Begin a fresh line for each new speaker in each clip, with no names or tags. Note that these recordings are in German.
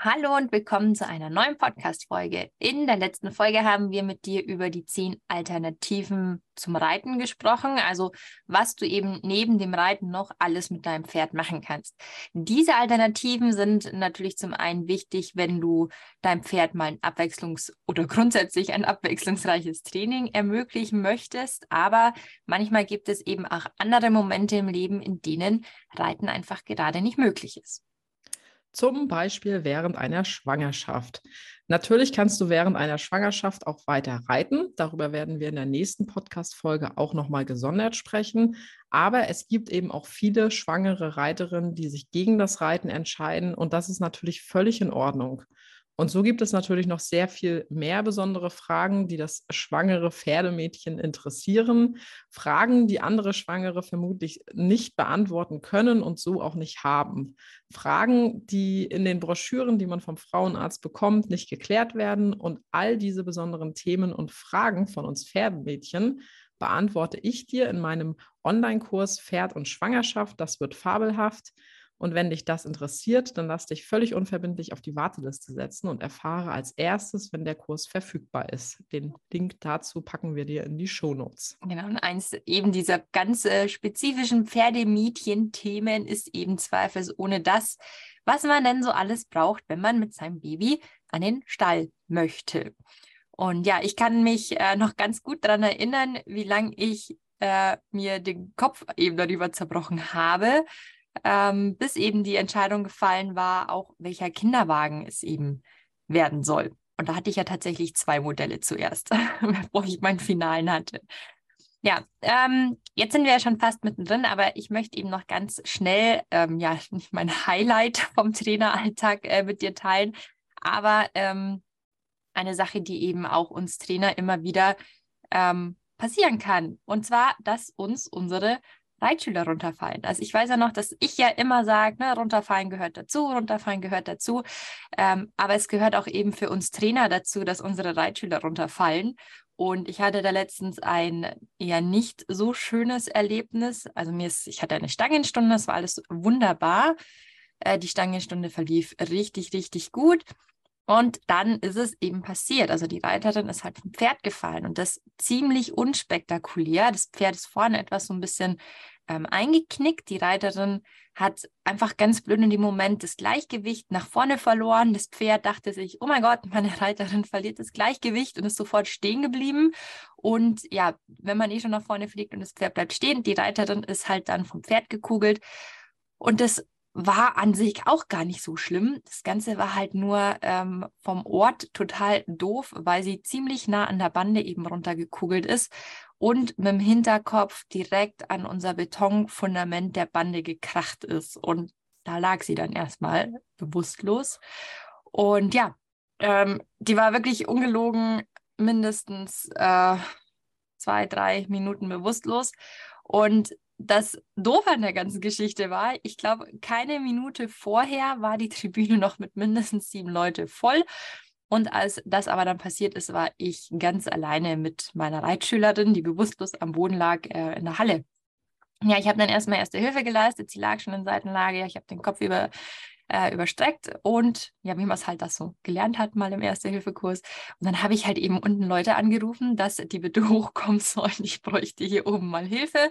Hallo und willkommen zu einer neuen Podcast-Folge. In der letzten Folge haben wir mit dir über die zehn Alternativen zum Reiten gesprochen, also was du eben neben dem Reiten noch alles mit deinem Pferd machen kannst. Diese Alternativen sind natürlich zum einen wichtig, wenn du deinem Pferd mal ein abwechslungs- oder grundsätzlich ein abwechslungsreiches Training ermöglichen möchtest, aber manchmal gibt es eben auch andere Momente im Leben, in denen Reiten einfach gerade nicht möglich ist.
Zum Beispiel während einer Schwangerschaft. Natürlich kannst du während einer Schwangerschaft auch weiter reiten. Darüber werden wir in der nächsten Podcast-Folge auch nochmal gesondert sprechen. Aber es gibt eben auch viele schwangere Reiterinnen, die sich gegen das Reiten entscheiden. Und das ist natürlich völlig in Ordnung. Und so gibt es natürlich noch sehr viel mehr besondere Fragen, die das schwangere Pferdemädchen interessieren. Fragen, die andere Schwangere vermutlich nicht beantworten können und so auch nicht haben. Fragen, die in den Broschüren, die man vom Frauenarzt bekommt, nicht geklärt werden. Und all diese besonderen Themen und Fragen von uns Pferdemädchen beantworte ich dir in meinem Online-Kurs Pferd und Schwangerschaft. Das wird fabelhaft. Und wenn dich das interessiert, dann lass dich völlig unverbindlich auf die Warteliste setzen und erfahre als erstes, wenn der Kurs verfügbar ist. Den Link dazu packen wir dir in die Shownotes.
Genau, und eins eben dieser ganz äh, spezifischen Pferdemädchen-Themen ist eben zweifelsohne das, was man denn so alles braucht, wenn man mit seinem Baby an den Stall möchte. Und ja, ich kann mich äh, noch ganz gut daran erinnern, wie lange ich äh, mir den Kopf eben darüber zerbrochen habe, ähm, bis eben die Entscheidung gefallen war, auch welcher Kinderwagen es eben werden soll. Und da hatte ich ja tatsächlich zwei Modelle zuerst, bevor ich meinen Finalen hatte. Ja, ähm, jetzt sind wir ja schon fast mittendrin, aber ich möchte eben noch ganz schnell, ähm, ja, nicht mein Highlight vom Traineralltag äh, mit dir teilen, aber ähm, eine Sache, die eben auch uns Trainer immer wieder ähm, passieren kann. Und zwar, dass uns unsere Reitschüler runterfallen. Also ich weiß ja noch, dass ich ja immer sage, ne, runterfallen gehört dazu, runterfallen gehört dazu. Ähm, aber es gehört auch eben für uns Trainer dazu, dass unsere Reitschüler runterfallen. Und ich hatte da letztens ein eher nicht so schönes Erlebnis. Also mir ist, ich hatte eine Stangenstunde, das war alles wunderbar. Äh, die Stangenstunde verlief richtig, richtig gut. Und dann ist es eben passiert. Also die Reiterin ist halt vom Pferd gefallen und das ziemlich unspektakulär. Das Pferd ist vorne etwas so ein bisschen ähm, eingeknickt. Die Reiterin hat einfach ganz blöd in dem Moment das Gleichgewicht nach vorne verloren. Das Pferd dachte sich, oh mein Gott, meine Reiterin verliert das Gleichgewicht und ist sofort stehen geblieben. Und ja, wenn man eh schon nach vorne fliegt und das Pferd bleibt stehen, die Reiterin ist halt dann vom Pferd gekugelt. Und das war an sich auch gar nicht so schlimm. Das Ganze war halt nur ähm, vom Ort total doof, weil sie ziemlich nah an der Bande eben runtergekugelt ist und mit dem Hinterkopf direkt an unser Betonfundament der Bande gekracht ist. Und da lag sie dann erstmal bewusstlos. Und ja, ähm, die war wirklich ungelogen mindestens äh, zwei, drei Minuten bewusstlos. Und das Doofe an der ganzen Geschichte war, ich glaube, keine Minute vorher war die Tribüne noch mit mindestens sieben Leute voll. Und als das aber dann passiert ist, war ich ganz alleine mit meiner Reitschülerin, die bewusstlos am Boden lag, äh, in der Halle. Ja, ich habe dann erstmal erste Hilfe geleistet. Sie lag schon in Seitenlage. Ich habe den Kopf über, äh, überstreckt und ja, wie man es halt das so gelernt hat, mal im Erste-Hilfe-Kurs. Und dann habe ich halt eben unten Leute angerufen, dass die bitte hochkommen sollen. Ich bräuchte hier oben mal Hilfe.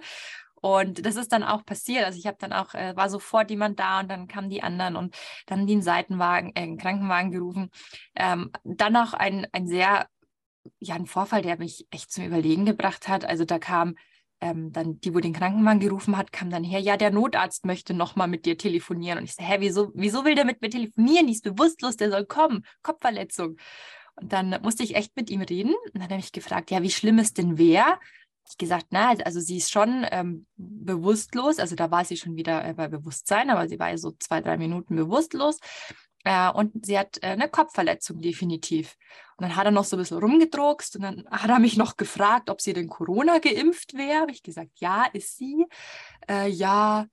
Und das ist dann auch passiert. Also ich habe dann auch, äh, war sofort jemand da und dann kamen die anderen und dann den Seitenwagen, äh, einen Krankenwagen gerufen. Ähm, dann noch ein, ein sehr, ja, ein Vorfall, der mich echt zum Überlegen gebracht hat. Also da kam ähm, dann die, wo den Krankenwagen gerufen hat, kam dann her, ja, der Notarzt möchte nochmal mit dir telefonieren. Und ich so, hä, wieso, wieso will der mit mir telefonieren? Die ist bewusstlos, der soll kommen. Kopfverletzung. Und dann musste ich echt mit ihm reden. Und dann habe ich gefragt, ja, wie schlimm es denn Ich gesagt, na, also sie ist schon ähm, bewusstlos, also da war sie schon wieder äh, bei Bewusstsein, aber sie war so zwei, drei Minuten bewusstlos. Äh, und sie hat äh, eine Kopfverletzung definitiv. Und dann hat er noch so ein bisschen rumgedruckst und dann hat er mich noch gefragt, ob sie denn Corona geimpft wäre. Habe ich gesagt, ja, ist sie. Äh, ja,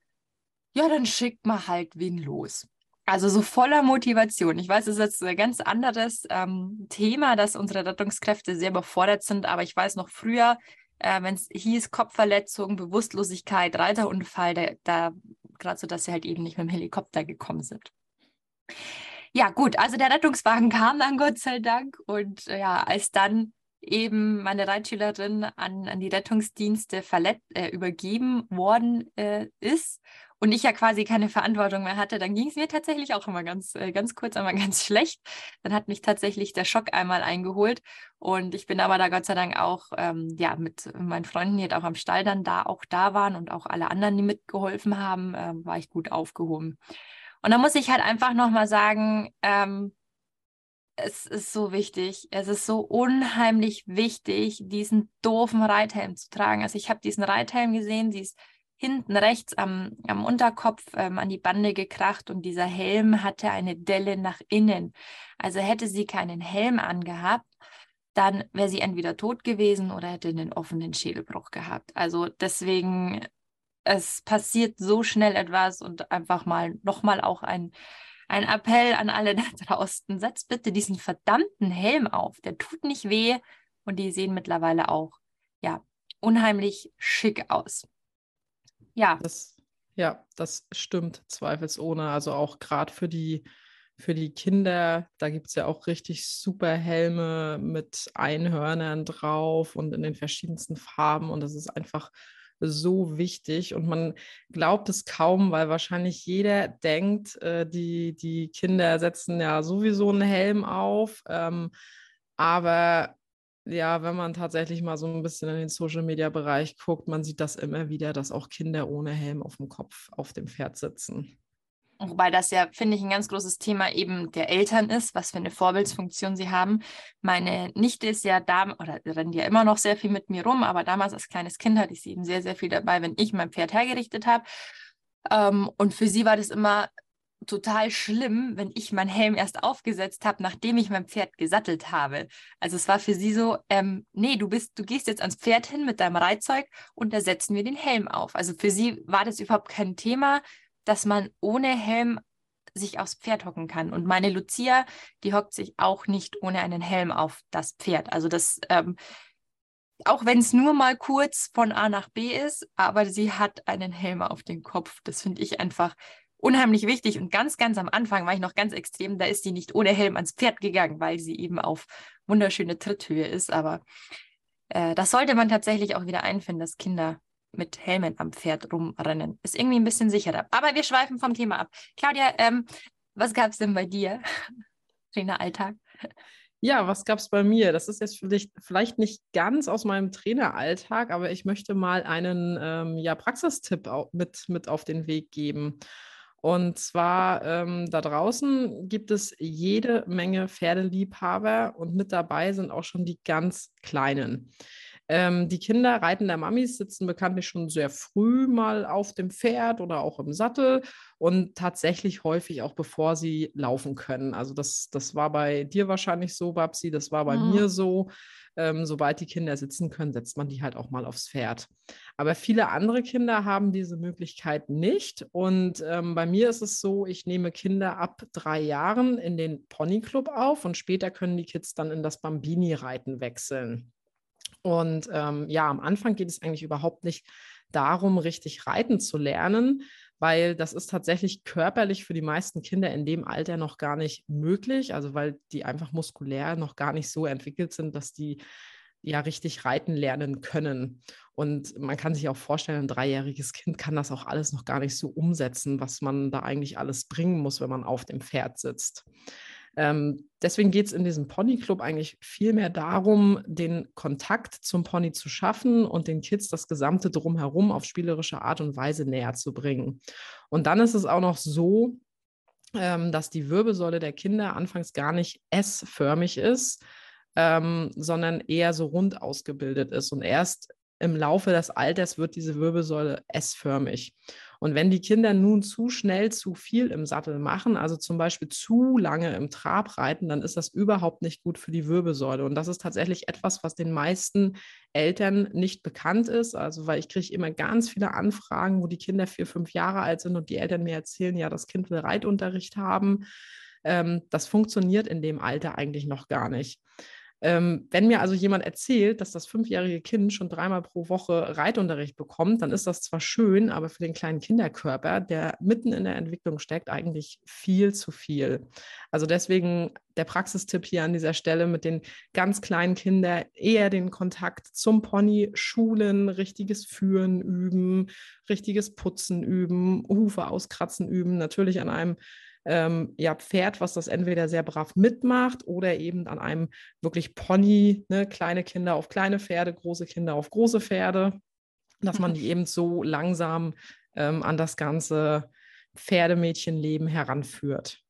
ja, dann schickt man halt wen los. Also so voller Motivation. Ich weiß, es ist jetzt ein ganz anderes ähm, Thema, dass unsere Rettungskräfte sehr überfordert sind, aber ich weiß noch früher, äh, wenn es hieß Kopfverletzung, Bewusstlosigkeit, Reiterunfall, da, da gerade so, dass sie halt eben nicht mit dem Helikopter gekommen sind. Ja, gut, also der Rettungswagen kam dann Gott sei Dank und äh, ja, als dann eben meine Reitschülerin an, an die Rettungsdienste verletzt, äh, übergeben worden äh, ist und ich ja quasi keine Verantwortung mehr hatte, dann ging es mir tatsächlich auch immer ganz, äh, ganz kurz einmal ganz schlecht. Dann hat mich tatsächlich der Schock einmal eingeholt und ich bin aber da Gott sei Dank auch ähm, ja mit meinen Freunden, die halt auch am Stall dann da auch da waren und auch alle anderen, die mitgeholfen haben, ähm, war ich gut aufgehoben. Und da muss ich halt einfach nochmal sagen, ähm, es ist so wichtig, es ist so unheimlich wichtig, diesen doofen Reithelm zu tragen. Also ich habe diesen Reithelm gesehen, sie ist hinten rechts am, am Unterkopf ähm, an die Bande gekracht und dieser Helm hatte eine Delle nach innen. Also hätte sie keinen Helm angehabt, dann wäre sie entweder tot gewesen oder hätte einen offenen Schädelbruch gehabt. Also deswegen es passiert so schnell etwas und einfach mal nochmal auch ein, ein Appell an alle da draußen. Setzt bitte diesen verdammten Helm auf. Der tut nicht weh und die sehen mittlerweile auch, ja, unheimlich schick aus.
Ja. Das, ja, das stimmt zweifelsohne. Also auch gerade für die, für die Kinder, da gibt es ja auch richtig super Helme mit Einhörnern drauf und in den verschiedensten Farben. Und das ist einfach so wichtig und man glaubt es kaum, weil wahrscheinlich jeder denkt, äh, die, die Kinder setzen ja sowieso einen Helm auf. Ähm, aber ja, wenn man tatsächlich mal so ein bisschen in den Social-Media-Bereich guckt, man sieht das immer wieder, dass auch Kinder ohne Helm auf dem Kopf auf dem Pferd sitzen.
Wobei das ja, finde ich, ein ganz großes Thema eben der Eltern ist, was für eine Vorbildsfunktion sie haben. Meine Nichte ist ja da, oder rennt ja immer noch sehr viel mit mir rum, aber damals als kleines Kind hatte ich sie eben sehr, sehr viel dabei, wenn ich mein Pferd hergerichtet habe. Ähm, und für sie war das immer total schlimm, wenn ich meinen Helm erst aufgesetzt habe, nachdem ich mein Pferd gesattelt habe. Also es war für sie so, ähm, nee, du bist, du gehst jetzt ans Pferd hin mit deinem Reitzeug und da setzen wir den Helm auf. Also für sie war das überhaupt kein Thema dass man ohne Helm sich aufs Pferd hocken kann. Und meine Lucia, die hockt sich auch nicht ohne einen Helm auf das Pferd. Also das, ähm, auch wenn es nur mal kurz von A nach B ist, aber sie hat einen Helm auf den Kopf. Das finde ich einfach unheimlich wichtig. Und ganz, ganz am Anfang war ich noch ganz extrem, da ist sie nicht ohne Helm ans Pferd gegangen, weil sie eben auf wunderschöne Tritthöhe ist. Aber äh, das sollte man tatsächlich auch wieder einfinden, dass Kinder mit Helmen am Pferd rumrennen. Ist irgendwie ein bisschen sicherer. Aber wir schweifen vom Thema ab. Claudia, ähm, was gab es denn bei dir? Traineralltag?
Ja, was gab es bei mir? Das ist jetzt vielleicht, vielleicht nicht ganz aus meinem Traineralltag, aber ich möchte mal einen ähm, ja, Praxistipp mit, mit auf den Weg geben. Und zwar ähm, da draußen gibt es jede Menge Pferdeliebhaber und mit dabei sind auch schon die ganz Kleinen. Ähm, die Kinder reiten der Mamis sitzen bekanntlich schon sehr früh mal auf dem Pferd oder auch im Sattel und tatsächlich häufig auch bevor sie laufen können. Also das, das war bei dir wahrscheinlich so, Babsi, das war bei mhm. mir so. Ähm, sobald die Kinder sitzen können, setzt man die halt auch mal aufs Pferd. Aber viele andere Kinder haben diese Möglichkeit nicht. Und ähm, bei mir ist es so, ich nehme Kinder ab drei Jahren in den Ponyclub auf und später können die Kids dann in das Bambini-Reiten wechseln. Und ähm, ja, am Anfang geht es eigentlich überhaupt nicht darum, richtig reiten zu lernen, weil das ist tatsächlich körperlich für die meisten Kinder in dem Alter noch gar nicht möglich, also weil die einfach muskulär noch gar nicht so entwickelt sind, dass die ja richtig reiten lernen können. Und man kann sich auch vorstellen, ein dreijähriges Kind kann das auch alles noch gar nicht so umsetzen, was man da eigentlich alles bringen muss, wenn man auf dem Pferd sitzt. Ähm, deswegen geht es in diesem Ponyclub eigentlich viel mehr darum, den Kontakt zum Pony zu schaffen und den Kids das gesamte Drumherum auf spielerische Art und Weise näher zu bringen. Und dann ist es auch noch so, ähm, dass die Wirbelsäule der Kinder anfangs gar nicht S-förmig ist, ähm, sondern eher so rund ausgebildet ist. Und erst im Laufe des Alters wird diese Wirbelsäule S-förmig. Und wenn die Kinder nun zu schnell zu viel im Sattel machen, also zum Beispiel zu lange im Trab reiten, dann ist das überhaupt nicht gut für die Wirbelsäule. Und das ist tatsächlich etwas, was den meisten Eltern nicht bekannt ist. Also, weil ich kriege immer ganz viele Anfragen, wo die Kinder vier, fünf Jahre alt sind und die Eltern mir erzählen, ja, das Kind will Reitunterricht haben. Ähm, das funktioniert in dem Alter eigentlich noch gar nicht. Ähm, wenn mir also jemand erzählt, dass das fünfjährige Kind schon dreimal pro Woche Reitunterricht bekommt, dann ist das zwar schön, aber für den kleinen Kinderkörper, der mitten in der Entwicklung steckt, eigentlich viel zu viel. Also deswegen der Praxistipp hier an dieser Stelle mit den ganz kleinen Kindern eher den Kontakt zum Pony schulen, richtiges Führen üben, richtiges Putzen üben, Hufe auskratzen üben, natürlich an einem ähm, ja, Pferd, was das entweder sehr brav mitmacht oder eben an einem wirklich Pony, ne, kleine Kinder auf kleine Pferde, große Kinder auf große Pferde, dass man die eben so langsam ähm, an das ganze Pferdemädchenleben heranführt.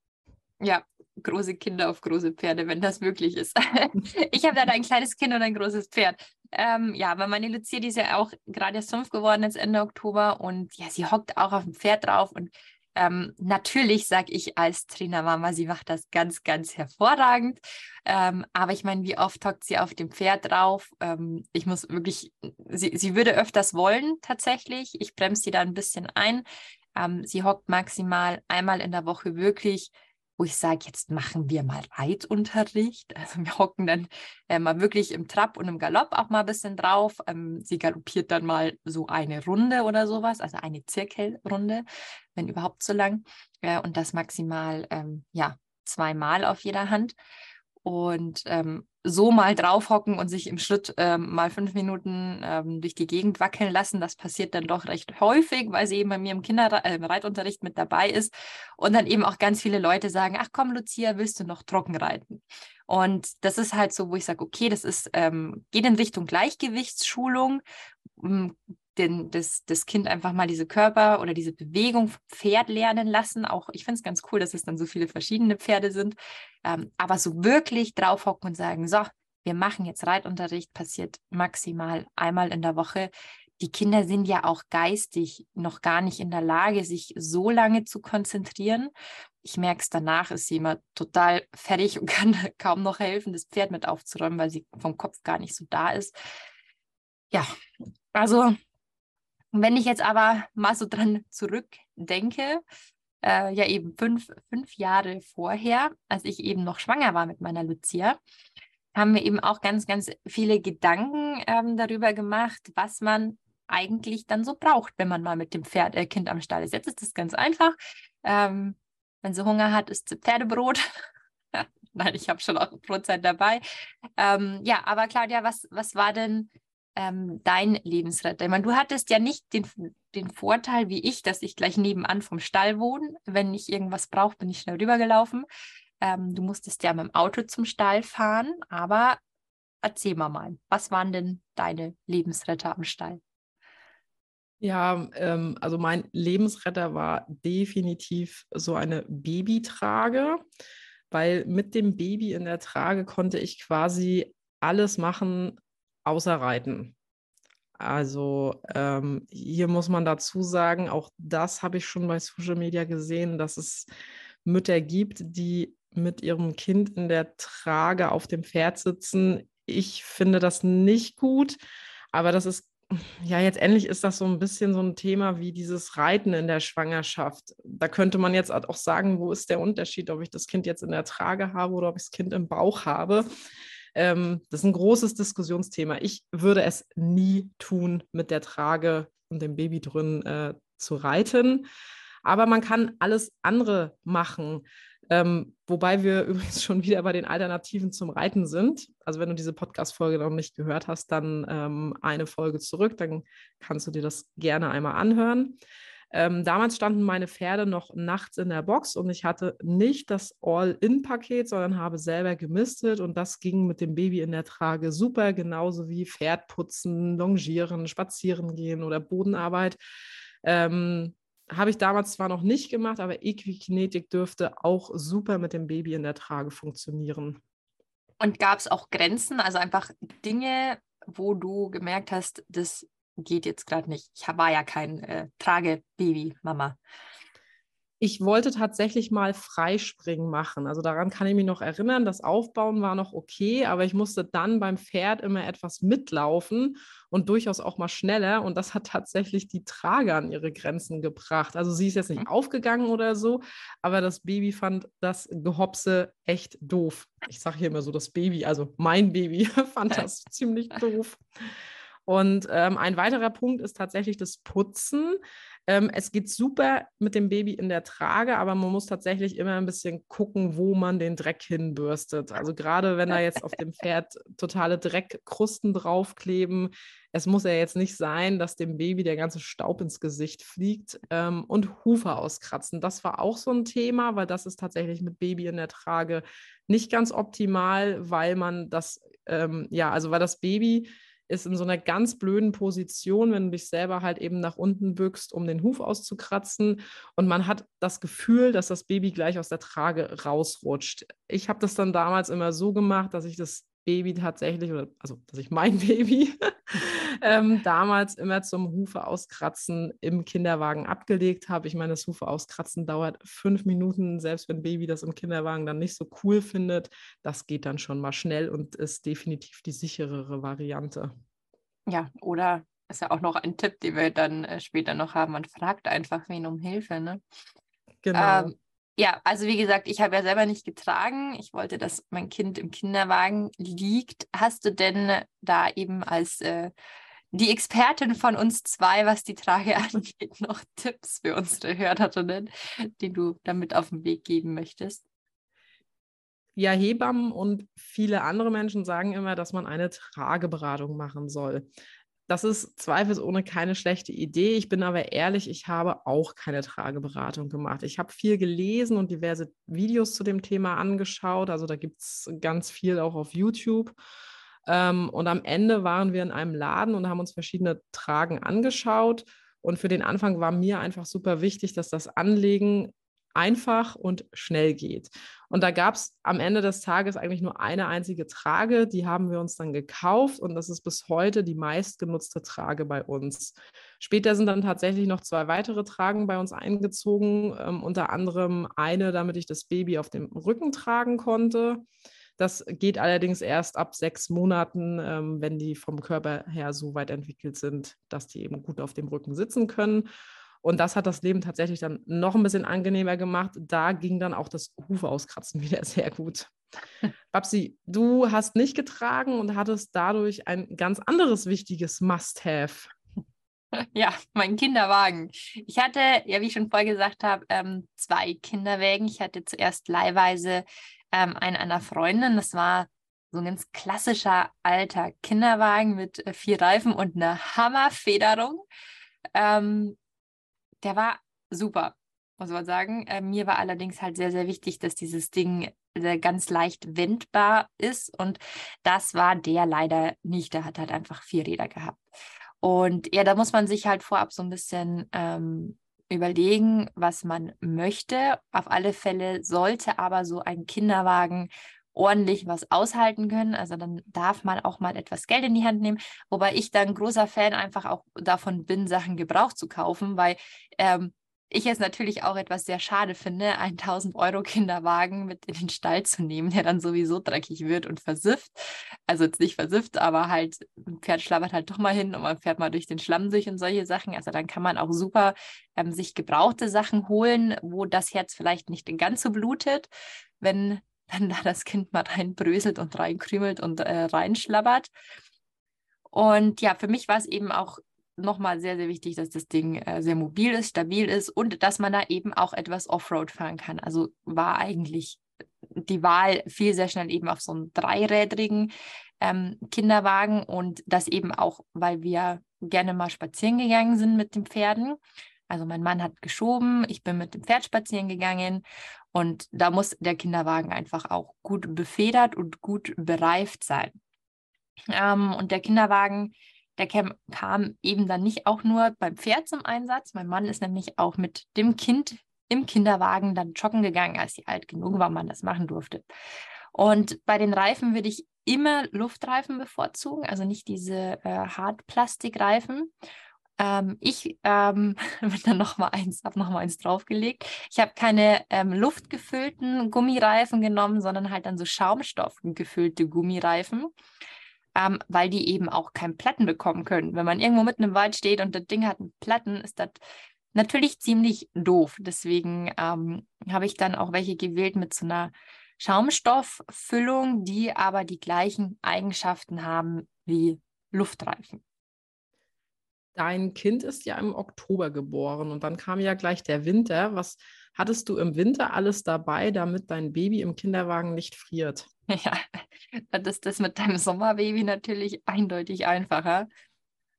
Ja, große Kinder auf große Pferde, wenn das möglich ist. ich habe dann ein kleines Kind und ein großes Pferd. Ähm, ja, aber meine Lucia, die ist ja auch gerade erst fünf geworden, jetzt Ende Oktober und ja, sie hockt auch auf dem Pferd drauf und ähm, natürlich sage ich als Trainermama, sie macht das ganz, ganz hervorragend. Ähm, aber ich meine, wie oft hockt sie auf dem Pferd drauf? Ähm, ich muss wirklich, sie, sie würde öfters wollen tatsächlich. Ich bremse sie da ein bisschen ein. Ähm, sie hockt maximal einmal in der Woche wirklich wo ich sage, jetzt machen wir mal Reitunterricht. Also wir hocken dann äh, mal wirklich im Trab und im Galopp auch mal ein bisschen drauf. Ähm, sie galoppiert dann mal so eine Runde oder sowas, also eine Zirkelrunde, wenn überhaupt so lang. Äh, und das maximal, ähm, ja, zweimal auf jeder Hand. Und ähm, so mal draufhocken und sich im Schritt ähm, mal fünf Minuten ähm, durch die Gegend wackeln lassen. Das passiert dann doch recht häufig, weil sie eben bei mir im Kinderreitunterricht äh, mit dabei ist. Und dann eben auch ganz viele Leute sagen, ach komm, Lucia, willst du noch trocken reiten? Und das ist halt so, wo ich sage, okay, das ist, ähm, geht in Richtung Gleichgewichtsschulung den, das, das Kind einfach mal diese Körper oder diese Bewegung vom Pferd lernen lassen. Auch ich finde es ganz cool, dass es dann so viele verschiedene Pferde sind. Ähm, aber so wirklich draufhocken und sagen, so, wir machen jetzt Reitunterricht, passiert maximal einmal in der Woche. Die Kinder sind ja auch geistig noch gar nicht in der Lage, sich so lange zu konzentrieren. Ich merke es danach, ist sie immer total fertig und kann kaum noch helfen, das Pferd mit aufzuräumen, weil sie vom Kopf gar nicht so da ist. Ja, also wenn ich jetzt aber mal so dran zurückdenke, äh, ja eben fünf, fünf Jahre vorher, als ich eben noch schwanger war mit meiner Lucia, haben wir eben auch ganz, ganz viele Gedanken ähm, darüber gemacht, was man eigentlich dann so braucht, wenn man mal mit dem Pferd, äh, Kind am Stall ist. Jetzt ist das ganz einfach. Ähm, wenn sie Hunger hat, ist Pferdebrot. Nein, ich habe schon auch Brotzeit dabei. Ähm, ja, aber Claudia, was, was war denn ähm, dein Lebensretter? Ich meine, du hattest ja nicht den, den Vorteil wie ich, dass ich gleich nebenan vom Stall wohne. Wenn ich irgendwas brauche, bin ich schnell rübergelaufen. Ähm, du musstest ja mit dem Auto zum Stall fahren, aber erzähl mal mal, was waren denn deine Lebensretter am Stall?
Ja, ähm, also mein Lebensretter war definitiv so eine Babytrage, weil mit dem Baby in der Trage konnte ich quasi alles machen, außer Reiten. Also ähm, hier muss man dazu sagen, auch das habe ich schon bei Social Media gesehen, dass es Mütter gibt, die mit ihrem Kind in der Trage auf dem Pferd sitzen. Ich finde das nicht gut, aber das ist, ja, jetzt endlich ist das so ein bisschen so ein Thema wie dieses Reiten in der Schwangerschaft. Da könnte man jetzt auch sagen, wo ist der Unterschied, ob ich das Kind jetzt in der Trage habe oder ob ich das Kind im Bauch habe. Ähm, das ist ein großes Diskussionsthema. Ich würde es nie tun, mit der Trage und dem Baby drin äh, zu reiten. Aber man kann alles andere machen. Ähm, wobei wir übrigens schon wieder bei den Alternativen zum Reiten sind. Also wenn du diese Podcast-Folge noch nicht gehört hast, dann ähm, eine Folge zurück, dann kannst du dir das gerne einmal anhören. Ähm, damals standen meine Pferde noch nachts in der Box und ich hatte nicht das All-In-Paket, sondern habe selber gemistet und das ging mit dem Baby in der Trage super, genauso wie Pferdputzen, Longieren, Spazieren gehen oder Bodenarbeit. Ähm, habe ich damals zwar noch nicht gemacht, aber Equikinetik dürfte auch super mit dem Baby in der Trage funktionieren.
Und gab es auch Grenzen, also einfach Dinge, wo du gemerkt hast, das geht jetzt gerade nicht? Ich war ja kein äh, Tragebaby, Mama
ich wollte tatsächlich mal Freispringen machen. Also daran kann ich mich noch erinnern. Das Aufbauen war noch okay, aber ich musste dann beim Pferd immer etwas mitlaufen und durchaus auch mal schneller. Und das hat tatsächlich die Trage an ihre Grenzen gebracht. Also sie ist jetzt nicht mhm. aufgegangen oder so, aber das Baby fand das Gehopse echt doof. Ich sage hier immer so, das Baby, also mein Baby fand das ziemlich doof. Und ähm, ein weiterer Punkt ist tatsächlich das Putzen. Ähm, es geht super mit dem Baby in der Trage, aber man muss tatsächlich immer ein bisschen gucken, wo man den Dreck hinbürstet. Also gerade wenn da jetzt auf dem Pferd totale Dreckkrusten draufkleben, es muss ja jetzt nicht sein, dass dem Baby der ganze Staub ins Gesicht fliegt ähm, und Hufe auskratzen. Das war auch so ein Thema, weil das ist tatsächlich mit Baby in der Trage nicht ganz optimal, weil man das, ähm, ja, also weil das Baby ist in so einer ganz blöden Position, wenn du dich selber halt eben nach unten bückst, um den Huf auszukratzen. Und man hat das Gefühl, dass das Baby gleich aus der Trage rausrutscht. Ich habe das dann damals immer so gemacht, dass ich das Baby tatsächlich, oder also dass ich mein Baby ähm, damals immer zum Hufe auskratzen im Kinderwagen abgelegt habe. Ich meine, das Hufe auskratzen dauert fünf Minuten, selbst wenn Baby das im Kinderwagen dann nicht so cool findet. Das geht dann schon mal schnell und ist definitiv die sicherere Variante.
Ja, oder ist ja auch noch ein Tipp, den wir dann äh, später noch haben. Man fragt einfach wen um Hilfe. Ne? Genau. Ähm, ja, also wie gesagt, ich habe ja selber nicht getragen. Ich wollte, dass mein Kind im Kinderwagen liegt. Hast du denn da eben als äh, die Expertin von uns zwei, was die Trage angeht, noch Tipps für unsere Hörerinnen, die du damit auf den Weg geben möchtest?
Ja, Hebammen und viele andere Menschen sagen immer, dass man eine Trageberatung machen soll. Das ist zweifelsohne keine schlechte Idee. Ich bin aber ehrlich, ich habe auch keine Trageberatung gemacht. Ich habe viel gelesen und diverse Videos zu dem Thema angeschaut. Also da gibt es ganz viel auch auf YouTube. Ähm, und am Ende waren wir in einem Laden und haben uns verschiedene Tragen angeschaut. Und für den Anfang war mir einfach super wichtig, dass das Anlegen einfach und schnell geht. Und da gab es am Ende des Tages eigentlich nur eine einzige Trage, die haben wir uns dann gekauft und das ist bis heute die meistgenutzte Trage bei uns. Später sind dann tatsächlich noch zwei weitere Tragen bei uns eingezogen, ähm, unter anderem eine, damit ich das Baby auf dem Rücken tragen konnte. Das geht allerdings erst ab sechs Monaten, ähm, wenn die vom Körper her so weit entwickelt sind, dass die eben gut auf dem Rücken sitzen können. Und das hat das Leben tatsächlich dann noch ein bisschen angenehmer gemacht. Da ging dann auch das Hufe auskratzen wieder sehr gut. Babsi, du hast nicht getragen und hattest dadurch ein ganz anderes wichtiges Must-Have.
Ja, mein Kinderwagen. Ich hatte, ja, wie ich schon vorher gesagt habe, ähm, zwei Kinderwägen. Ich hatte zuerst leihweise ähm, einen einer Freundin. Das war so ein ganz klassischer alter Kinderwagen mit äh, vier Reifen und einer Hammerfederung. Ähm, der war super, muss man sagen. Äh, mir war allerdings halt sehr, sehr wichtig, dass dieses Ding äh, ganz leicht wendbar ist. Und das war der leider nicht. Der hat halt einfach vier Räder gehabt. Und ja, da muss man sich halt vorab so ein bisschen ähm, überlegen, was man möchte. Auf alle Fälle sollte aber so ein Kinderwagen ordentlich was aushalten können. Also dann darf man auch mal etwas Geld in die Hand nehmen. Wobei ich dann großer Fan einfach auch davon bin, Sachen gebraucht zu kaufen, weil ähm, ich es natürlich auch etwas sehr schade finde, einen 1000 Euro Kinderwagen mit in den Stall zu nehmen, der dann sowieso dreckig wird und versifft. Also jetzt nicht versifft, aber halt ein Pferd schlabbert halt doch mal hin und man fährt mal durch den Schlamm durch und solche Sachen. Also dann kann man auch super ähm, sich gebrauchte Sachen holen, wo das Herz vielleicht nicht ganz so blutet, wenn wenn da das Kind mal reinbröselt und reinkrümelt und äh, reinschlabbert. Und ja, für mich war es eben auch nochmal sehr, sehr wichtig, dass das Ding äh, sehr mobil ist, stabil ist und dass man da eben auch etwas Offroad fahren kann. Also war eigentlich die Wahl fiel sehr schnell eben auf so einen dreirädrigen ähm, Kinderwagen und das eben auch, weil wir gerne mal spazieren gegangen sind mit den Pferden. Also mein Mann hat geschoben, ich bin mit dem Pferd spazieren gegangen und da muss der Kinderwagen einfach auch gut befedert und gut bereift sein. Ähm, und der Kinderwagen, der kam, kam eben dann nicht auch nur beim Pferd zum Einsatz. Mein Mann ist nämlich auch mit dem Kind im Kinderwagen dann joggen gegangen, als sie alt genug war, man das machen durfte. Und bei den Reifen würde ich immer Luftreifen bevorzugen, also nicht diese äh, Hartplastikreifen. Ähm, ich ähm, habe dann noch mal eins, habe noch mal eins draufgelegt. Ich habe keine ähm, luftgefüllten Gummireifen genommen, sondern halt dann so Schaumstoffgefüllte Gummireifen, ähm, weil die eben auch keinen Platten bekommen können. Wenn man irgendwo mitten im Wald steht und das Ding hat einen Platten, ist das natürlich ziemlich doof. Deswegen ähm, habe ich dann auch welche gewählt mit so einer Schaumstofffüllung, die aber die gleichen Eigenschaften haben wie Luftreifen.
Dein Kind ist ja im Oktober geboren und dann kam ja gleich der Winter. Was hattest du im Winter alles dabei, damit dein Baby im Kinderwagen nicht friert?
Ja, das ist das mit deinem Sommerbaby natürlich eindeutig einfacher.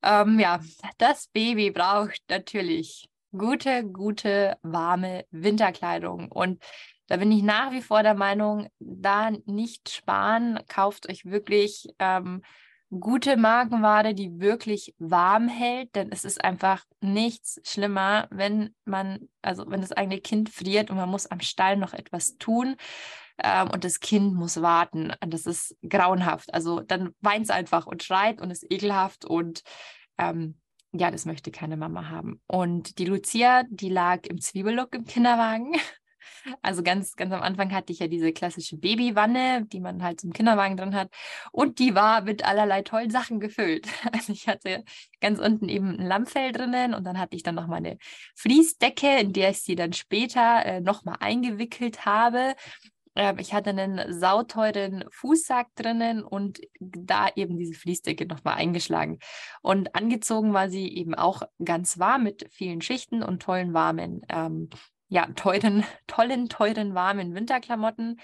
Ähm, ja, das Baby braucht natürlich gute, gute, warme Winterkleidung. Und da bin ich nach wie vor der Meinung, da nicht sparen, kauft euch wirklich ähm, gute Markenware, die wirklich warm hält, denn es ist einfach nichts schlimmer, wenn man, also wenn das eigene Kind friert und man muss am Stall noch etwas tun ähm, und das Kind muss warten. Das ist grauenhaft. Also dann weint es einfach und schreit und ist ekelhaft und ähm, ja, das möchte keine Mama haben. Und die Lucia, die lag im Zwiebellook im Kinderwagen. Also ganz, ganz am Anfang hatte ich ja diese klassische Babywanne, die man halt zum Kinderwagen drin hat. Und die war mit allerlei tollen Sachen gefüllt. Also ich hatte ganz unten eben ein Lammfell drinnen und dann hatte ich dann noch mal eine Fließdecke, in der ich sie dann später äh, noch mal eingewickelt habe. Ähm, ich hatte einen sauteuren Fußsack drinnen und da eben diese Fließdecke nochmal eingeschlagen. Und angezogen war sie eben auch ganz warm mit vielen Schichten und tollen warmen ähm, ja, teuren, tollen, teuren, warmen Winterklamotten.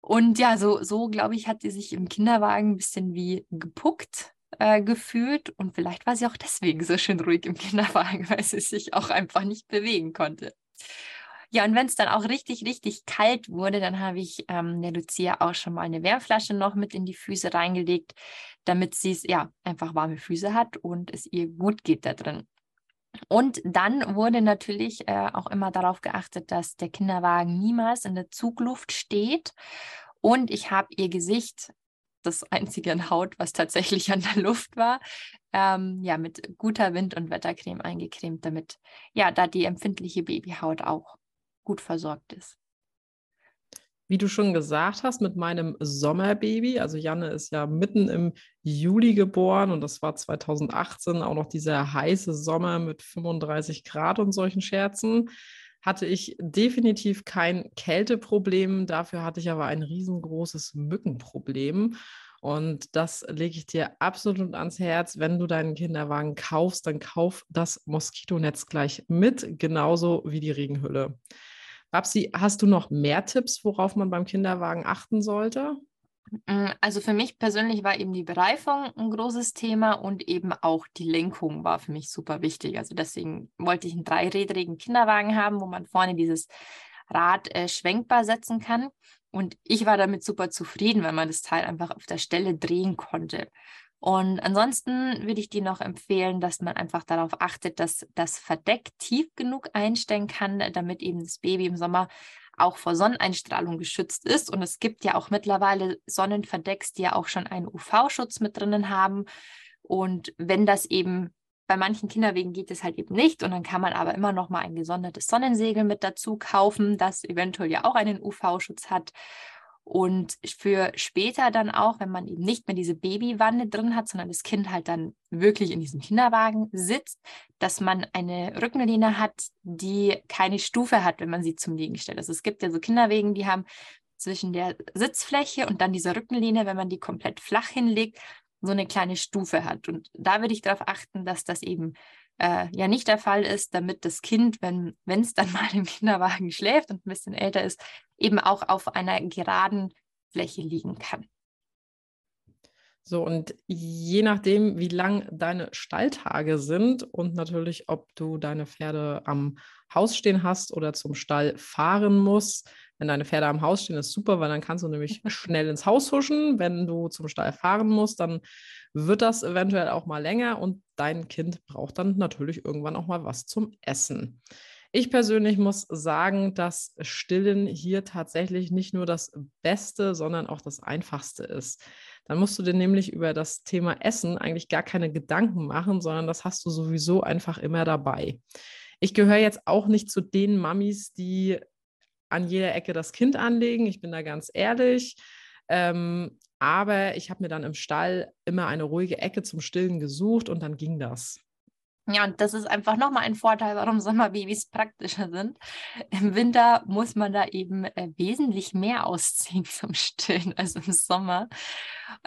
Und ja, so, so glaube ich, hat sie sich im Kinderwagen ein bisschen wie gepuckt äh, gefühlt. Und vielleicht war sie auch deswegen so schön ruhig im Kinderwagen, weil sie sich auch einfach nicht bewegen konnte. Ja, und wenn es dann auch richtig, richtig kalt wurde, dann habe ich ähm, der Lucia auch schon mal eine Wärmflasche noch mit in die Füße reingelegt, damit sie es ja einfach warme Füße hat und es ihr gut geht da drin. Und dann wurde natürlich äh, auch immer darauf geachtet, dass der Kinderwagen niemals in der Zugluft steht. Und ich habe ihr Gesicht, das einzige an Haut, was tatsächlich an der Luft war, ähm, ja, mit guter Wind- und Wettercreme eingecremt, damit ja da die empfindliche Babyhaut auch gut versorgt ist.
Wie du schon gesagt hast, mit meinem Sommerbaby, also Janne ist ja mitten im Juli geboren und das war 2018 auch noch dieser heiße Sommer mit 35 Grad und solchen Scherzen, hatte ich definitiv kein Kälteproblem. Dafür hatte ich aber ein riesengroßes Mückenproblem. Und das lege ich dir absolut ans Herz. Wenn du deinen Kinderwagen kaufst, dann kauf das Moskitonetz gleich mit, genauso wie die Regenhülle. Babsi, hast du noch mehr Tipps, worauf man beim Kinderwagen achten sollte?
Mm, also für mich persönlich war eben die Bereifung ein großes Thema und eben auch die Lenkung war für mich super wichtig. Also deswegen wollte ich einen dreirädrigen Kinderwagen haben, wo man vorne dieses Rad äh, schwenkbar setzen kann. Und ich war damit super zufrieden, weil man das Teil einfach auf der Stelle drehen konnte. Und ansonsten würde ich dir noch empfehlen, dass man einfach darauf achtet, dass das Verdeck tief genug einstellen kann, damit eben das Baby im Sommer auch vor Sonneneinstrahlung geschützt ist. Und es gibt ja auch mittlerweile Sonnenverdecks, die ja auch schon einen UV-Schutz mit drinnen haben. Und wenn das eben bei manchen Kinderwegen geht es halt eben nicht und dann kann man aber immer noch mal ein gesondertes Sonnensegel mit dazu kaufen, das eventuell ja auch einen UV-Schutz hat und für später dann auch, wenn man eben nicht mehr diese Babywanne drin hat, sondern das Kind halt dann wirklich in diesem Kinderwagen sitzt, dass man eine Rückenlehne hat, die keine Stufe hat, wenn man sie zum Liegen stellt. Also es gibt ja so Kinderwegen, die haben zwischen der Sitzfläche und dann dieser Rückenlehne, wenn man die komplett flach hinlegt, so eine kleine Stufe hat. Und da würde ich darauf achten, dass das eben äh, ja nicht der Fall ist, damit das Kind, wenn es dann mal im Kinderwagen schläft und ein bisschen älter ist, eben auch auf einer geraden Fläche liegen kann.
So, und je nachdem, wie lang deine Stalltage sind und natürlich, ob du deine Pferde am Haus stehen hast oder zum Stall fahren musst, wenn deine Pferde am Haus stehen, ist super, weil dann kannst du nämlich schnell ins Haus huschen. Wenn du zum Stall fahren musst, dann wird das eventuell auch mal länger und dein Kind braucht dann natürlich irgendwann auch mal was zum Essen. Ich persönlich muss sagen, dass Stillen hier tatsächlich nicht nur das Beste, sondern auch das Einfachste ist. Dann musst du dir nämlich über das Thema Essen eigentlich gar keine Gedanken machen, sondern das hast du sowieso einfach immer dabei. Ich gehöre jetzt auch nicht zu den Mamis, die an jeder Ecke das Kind anlegen. Ich bin da ganz ehrlich. Ähm, aber ich habe mir dann im Stall immer eine ruhige Ecke zum Stillen gesucht und dann ging das.
Ja, und das ist einfach nochmal ein Vorteil, warum Sommerbabys praktischer sind. Im Winter muss man da eben äh, wesentlich mehr ausziehen zum Stillen als im Sommer.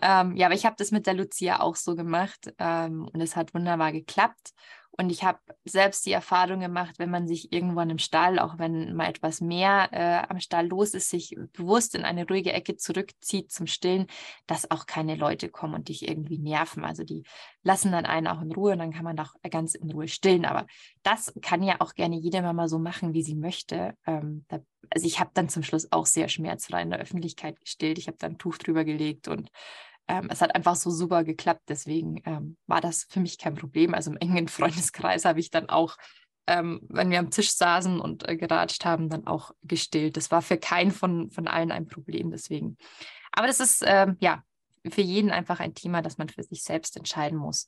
Ähm, ja, aber ich habe das mit der Lucia auch so gemacht ähm, und es hat wunderbar geklappt. Und ich habe selbst die Erfahrung gemacht, wenn man sich irgendwann im Stall, auch wenn mal etwas mehr äh, am Stall los ist, sich bewusst in eine ruhige Ecke zurückzieht zum Stillen, dass auch keine Leute kommen und dich irgendwie nerven. Also die lassen dann einen auch in Ruhe und dann kann man doch ganz in Ruhe stillen. Aber das kann ja auch gerne jede Mama so machen, wie sie möchte. Ähm, da, also ich habe dann zum Schluss auch sehr schmerzfrei in der Öffentlichkeit gestillt. Ich habe dann ein Tuch drüber gelegt und ähm, es hat einfach so super geklappt. Deswegen ähm, war das für mich kein Problem. Also im engen Freundeskreis habe ich dann auch, ähm, wenn wir am Tisch saßen und äh, geratscht haben, dann auch gestillt. Das war für keinen von, von allen ein Problem. Deswegen. Aber das ist ähm, ja für jeden einfach ein Thema, das man für sich selbst entscheiden muss.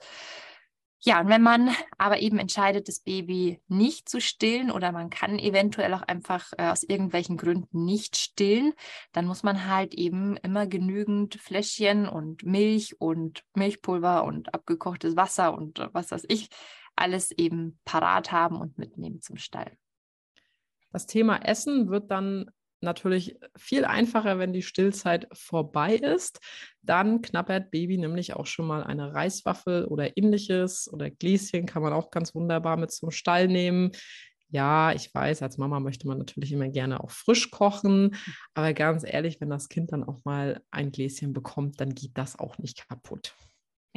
Ja, und wenn man aber eben entscheidet, das Baby nicht zu stillen oder man kann eventuell auch einfach äh, aus irgendwelchen Gründen nicht stillen, dann muss man halt eben immer genügend Fläschchen und Milch und Milchpulver und abgekochtes Wasser und äh, was weiß ich, alles eben parat haben und mitnehmen zum Stall.
Das Thema Essen wird dann natürlich viel einfacher, wenn die Stillzeit vorbei ist. Dann knappert Baby nämlich auch schon mal eine Reiswaffel oder ähnliches oder Gläschen kann man auch ganz wunderbar mit zum Stall nehmen. Ja, ich weiß, als Mama möchte man natürlich immer gerne auch frisch kochen, aber ganz ehrlich, wenn das Kind dann auch mal ein Gläschen bekommt, dann geht das auch nicht kaputt.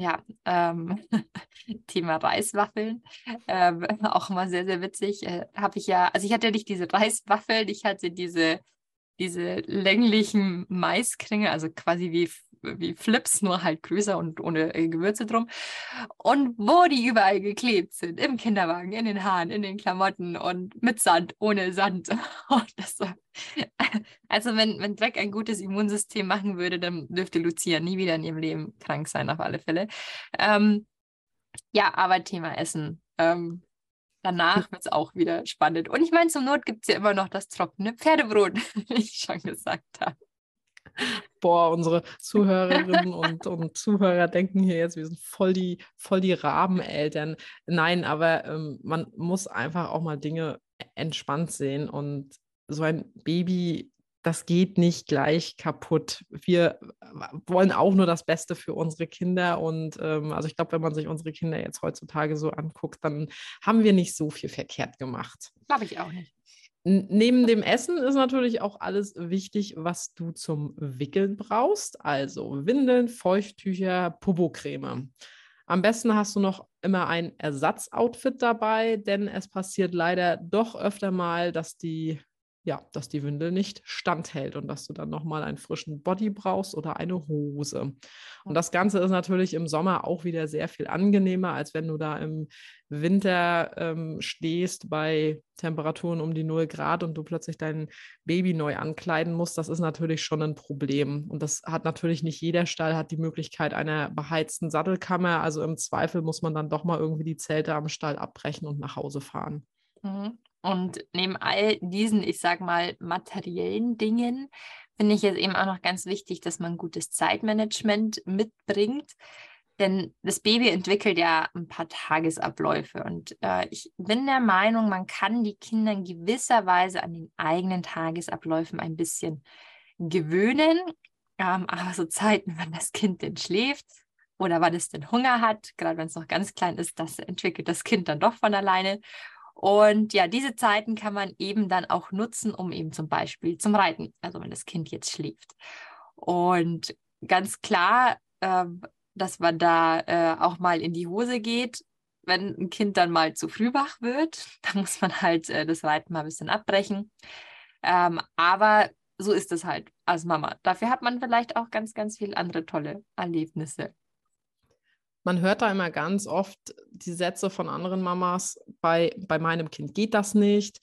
Ja, ähm, Thema Reiswaffeln, ähm, auch mal sehr, sehr witzig. Äh, Habe ich ja, also ich hatte nicht diese Reiswaffeln, ich hatte diese, diese länglichen Maiskringel, also quasi wie wie Flips, nur halt größer und ohne äh, Gewürze drum. Und wo die überall geklebt sind, im Kinderwagen, in den Haaren, in den Klamotten und mit Sand, ohne Sand. war, also wenn, wenn Dreck ein gutes Immunsystem machen würde, dann dürfte Lucia nie wieder in ihrem Leben krank sein, auf alle Fälle. Ähm, ja, aber Thema Essen. Ähm, danach wird es auch wieder spannend. Und ich meine, zum Not gibt es ja immer noch das trockene Pferdebrot, wie ich schon gesagt habe.
Boah, unsere Zuhörerinnen und, und Zuhörer denken hier jetzt, wir sind voll die, voll die Rabeneltern. Nein, aber ähm, man muss einfach auch mal Dinge entspannt sehen und so ein Baby, das geht nicht gleich kaputt. Wir wollen auch nur das Beste für unsere Kinder und ähm, also ich glaube, wenn man sich unsere Kinder jetzt heutzutage so anguckt, dann haben wir nicht so viel verkehrt gemacht.
Glaube ich auch nicht.
Neben dem Essen ist natürlich auch alles wichtig, was du zum Wickeln brauchst. Also Windeln, Feuchttücher, Popocreme. Am besten hast du noch immer ein Ersatzoutfit dabei, denn es passiert leider doch öfter mal, dass die ja, dass die Windel nicht standhält und dass du dann nochmal einen frischen Body brauchst oder eine Hose. Und das Ganze ist natürlich im Sommer auch wieder sehr viel angenehmer, als wenn du da im Winter ähm, stehst bei Temperaturen um die 0 Grad und du plötzlich dein Baby neu ankleiden musst. Das ist natürlich schon ein Problem. Und das hat natürlich nicht jeder Stall, hat die Möglichkeit einer beheizten Sattelkammer. Also im Zweifel muss man dann doch mal irgendwie die Zelte am Stall abbrechen und nach Hause fahren.
Mhm. Und neben all diesen, ich sag mal, materiellen Dingen, finde ich es eben auch noch ganz wichtig, dass man gutes Zeitmanagement mitbringt. Denn das Baby entwickelt ja ein paar Tagesabläufe. Und äh, ich bin der Meinung, man kann die Kinder in gewisser Weise an den eigenen Tagesabläufen ein bisschen gewöhnen. Ähm, aber so Zeiten, wenn das Kind denn schläft oder wann es denn Hunger hat, gerade wenn es noch ganz klein ist, das entwickelt das Kind dann doch von alleine. Und ja, diese Zeiten kann man eben dann auch nutzen, um eben zum Beispiel zum Reiten, also wenn das Kind jetzt schläft. Und ganz klar, äh, dass man da äh, auch mal in die Hose geht, wenn ein Kind dann mal zu früh wach wird. Da muss man halt äh, das Reiten mal ein bisschen abbrechen. Ähm, aber so ist es halt als Mama. Dafür hat man vielleicht auch ganz, ganz viele andere tolle Erlebnisse
man hört da immer ganz oft die Sätze von anderen Mamas, bei, bei meinem Kind geht das nicht.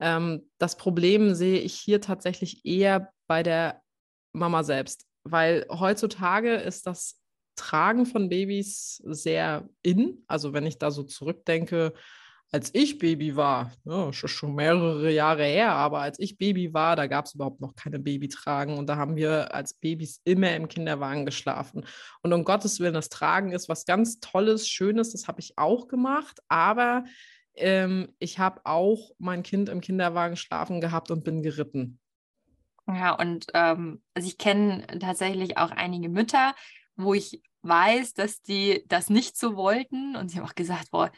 Ähm, das Problem sehe ich hier tatsächlich eher bei der Mama selbst, weil heutzutage ist das Tragen von Babys sehr in. Also wenn ich da so zurückdenke, als ich Baby war, ja, schon mehrere Jahre her, aber als ich Baby war, da gab es überhaupt noch keine Babytragen und da haben wir als Babys immer im Kinderwagen geschlafen. Und um Gottes Willen, das Tragen ist was ganz Tolles, Schönes, das habe ich auch gemacht, aber ähm, ich habe auch mein Kind im Kinderwagen schlafen gehabt und bin geritten.
Ja, und ähm, also ich kenne tatsächlich auch einige Mütter, wo ich weiß, dass die das nicht so wollten und sie haben auch gesagt, boah,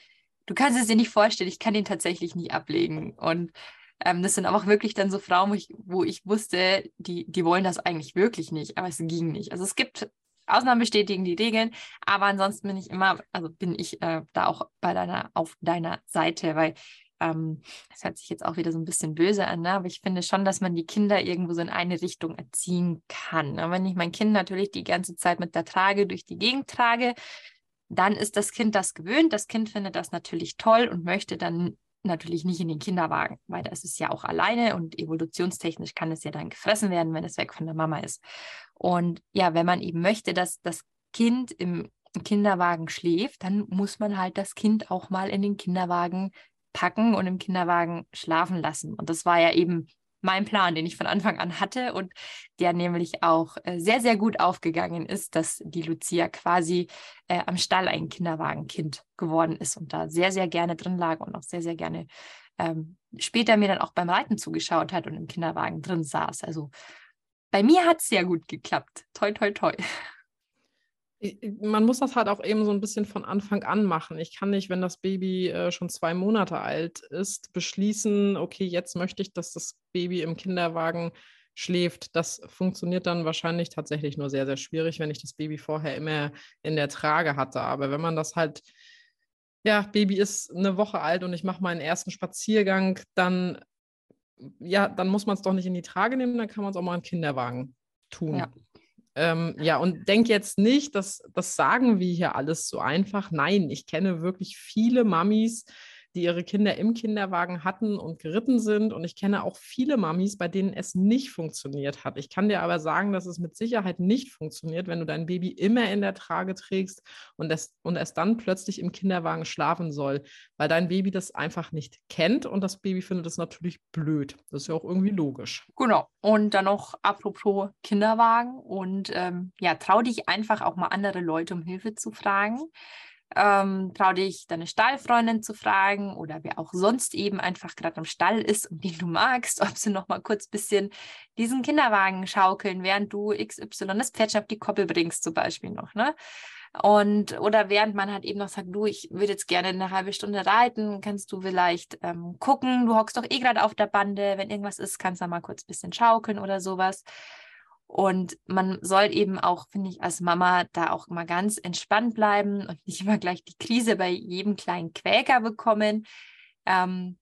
du kannst es dir nicht vorstellen, ich kann ihn tatsächlich nicht ablegen. Und ähm, das sind aber auch wirklich dann so Frauen, wo ich, wo ich wusste, die, die wollen das eigentlich wirklich nicht, aber es ging nicht. Also es gibt Ausnahmen bestätigen die Regeln, aber ansonsten bin ich immer, also bin ich äh, da auch bei deiner, auf deiner Seite, weil ähm, das hört sich jetzt auch wieder so ein bisschen böse an, ne? aber ich finde schon, dass man die Kinder irgendwo so in eine Richtung erziehen kann. Ne? Wenn ich mein Kind natürlich die ganze Zeit mit der Trage durch die Gegend trage, dann ist das Kind das gewöhnt. Das Kind findet das natürlich toll und möchte dann natürlich nicht in den Kinderwagen, weil das ist ja auch alleine und evolutionstechnisch kann es ja dann gefressen werden, wenn es weg von der Mama ist. Und ja, wenn man eben möchte, dass das Kind im Kinderwagen schläft, dann muss man halt das Kind auch mal in den Kinderwagen packen und im Kinderwagen schlafen lassen. Und das war ja eben mein Plan, den ich von Anfang an hatte und der nämlich auch äh, sehr, sehr gut aufgegangen ist, dass die Lucia quasi äh, am Stall ein Kinderwagenkind geworden ist und da sehr, sehr gerne drin lag und auch sehr, sehr gerne ähm, später mir dann auch beim Reiten zugeschaut hat und im Kinderwagen drin saß. Also bei mir hat es sehr gut geklappt. Toi, toi, toi
man muss das halt auch eben so ein bisschen von Anfang an machen. Ich kann nicht, wenn das Baby äh, schon zwei Monate alt ist, beschließen, okay, jetzt möchte ich, dass das Baby im Kinderwagen schläft. Das funktioniert dann wahrscheinlich tatsächlich nur sehr, sehr schwierig, wenn ich das Baby vorher immer in der Trage hatte. Aber wenn man das halt, ja, Baby ist eine Woche alt und ich mache meinen ersten Spaziergang, dann, ja, dann muss man es doch nicht in die Trage nehmen, dann kann man es auch mal im Kinderwagen tun. Ja. Ähm, ja, und denk jetzt nicht, dass das sagen wir hier alles so einfach. Nein, ich kenne wirklich viele Mamis, die ihre Kinder im Kinderwagen hatten und geritten sind. Und ich kenne auch viele Mamis, bei denen es nicht funktioniert hat. Ich kann dir aber sagen, dass es mit Sicherheit nicht funktioniert, wenn du dein Baby immer in der Trage trägst und es, und es dann plötzlich im Kinderwagen schlafen soll, weil dein Baby das einfach nicht kennt und das Baby findet es natürlich blöd. Das ist ja auch irgendwie logisch.
Genau. Und dann noch apropos Kinderwagen und ähm, ja, trau dich einfach auch mal andere Leute um Hilfe zu fragen. Ähm, trau dich, deine Stallfreundin zu fragen oder wer auch sonst eben einfach gerade am Stall ist und den du magst, ob sie noch mal kurz ein bisschen diesen Kinderwagen schaukeln, während du XY das Pferdchen auf die Koppel bringst, zum Beispiel noch, ne? Und oder während man halt eben noch sagt, du, ich würde jetzt gerne eine halbe Stunde reiten, kannst du vielleicht ähm, gucken, du hockst doch eh gerade auf der Bande, wenn irgendwas ist, kannst du mal kurz ein bisschen schaukeln oder sowas. Und man soll eben auch, finde ich, als Mama da auch mal ganz entspannt bleiben und nicht immer gleich die Krise bei jedem kleinen Quäker bekommen. Ähm,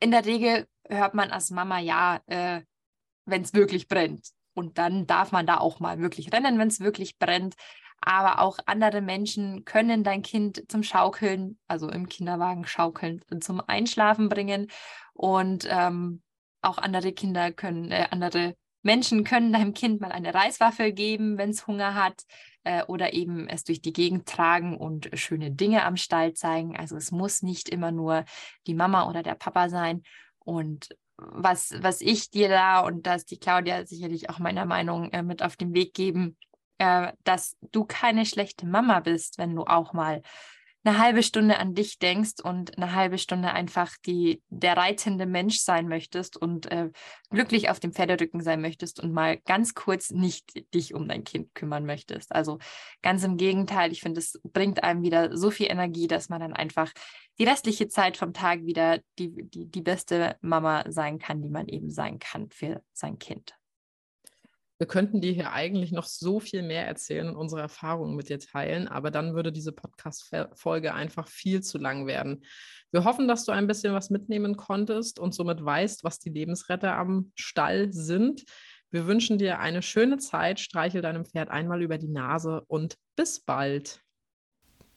in der Regel hört man als Mama ja, äh, wenn es wirklich brennt. Und dann darf man da auch mal wirklich rennen, wenn es wirklich brennt. Aber auch andere Menschen können dein Kind zum Schaukeln, also im Kinderwagen schaukeln, zum Einschlafen bringen. Und ähm, auch andere Kinder können, äh, andere Menschen können deinem Kind mal eine Reiswaffel geben, wenn es Hunger hat, äh, oder eben es durch die Gegend tragen und schöne Dinge am Stall zeigen. Also es muss nicht immer nur die Mama oder der Papa sein. Und was, was ich dir da, und da ist die Claudia sicherlich auch meiner Meinung äh, mit auf den Weg geben, äh, dass du keine schlechte Mama bist, wenn du auch mal eine halbe Stunde an dich denkst und eine halbe Stunde einfach die, der reitende Mensch sein möchtest und äh, glücklich auf dem Pferderücken sein möchtest und mal ganz kurz nicht dich um dein Kind kümmern möchtest. Also ganz im Gegenteil, ich finde, es bringt einem wieder so viel Energie, dass man dann einfach die restliche Zeit vom Tag wieder die, die, die beste Mama sein kann, die man eben sein kann für sein Kind.
Wir könnten dir hier eigentlich noch so viel mehr erzählen und unsere Erfahrungen mit dir teilen, aber dann würde diese Podcast-Folge einfach viel zu lang werden. Wir hoffen, dass du ein bisschen was mitnehmen konntest und somit weißt, was die Lebensretter am Stall sind. Wir wünschen dir eine schöne Zeit, streichel deinem Pferd einmal über die Nase und bis bald.